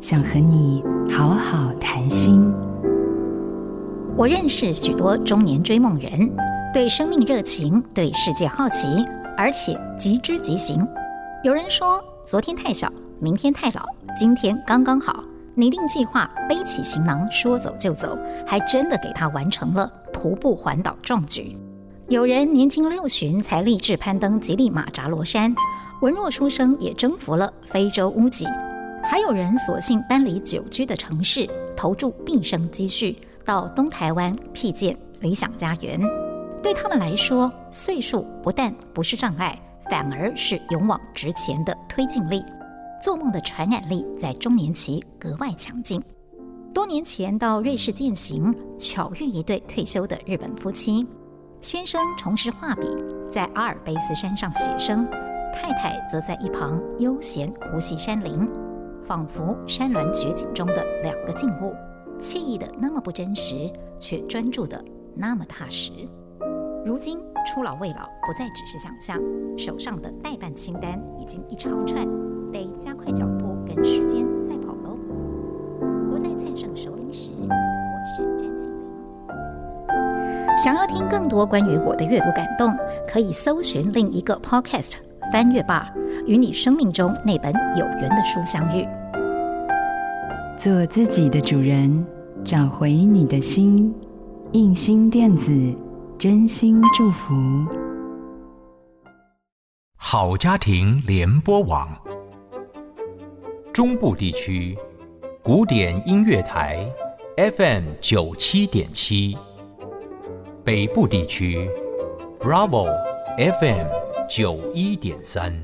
想和你好好谈心。我认识许多中年追梦人，对生命热情，对世界好奇，而且即知即行。有人说，昨天太小，明天太老，今天刚刚好。拟定计划，背起行囊，说走就走，还真的给他完成了徒步环岛壮举。有人年轻六旬才立志攀登吉力马扎罗山，文弱书生也征服了非洲屋脊。还有人索性搬离久居的城市，投注毕生积蓄到东台湾辟建理想家园。对他们来说，岁数不但不是障碍，反而是勇往直前的推进力。做梦的传染力在中年期格外强劲。多年前到瑞士践行，巧遇一对退休的日本夫妻。先生从事画笔，在阿尔卑斯山上写生；太太则在一旁悠闲呼吸山林，仿佛山峦绝景中的两个静物，惬意的那么不真实，却专注的那么踏实。如今初老未老，不再只是想象，手上的代办清单已经一长串。得加快脚步，跟时间赛跑喽！活在蔡胜熟龄时，我是詹庆林。想要听更多关于我的阅读感动，可以搜寻另一个 Podcast《翻阅吧》，与你生命中那本有缘的书相遇。做自己的主人，找回你的心。印心电子，真心祝福。好家庭联播网。中部地区古典音乐台 FM 九七点七，北部地区 Bravo FM 九一点三。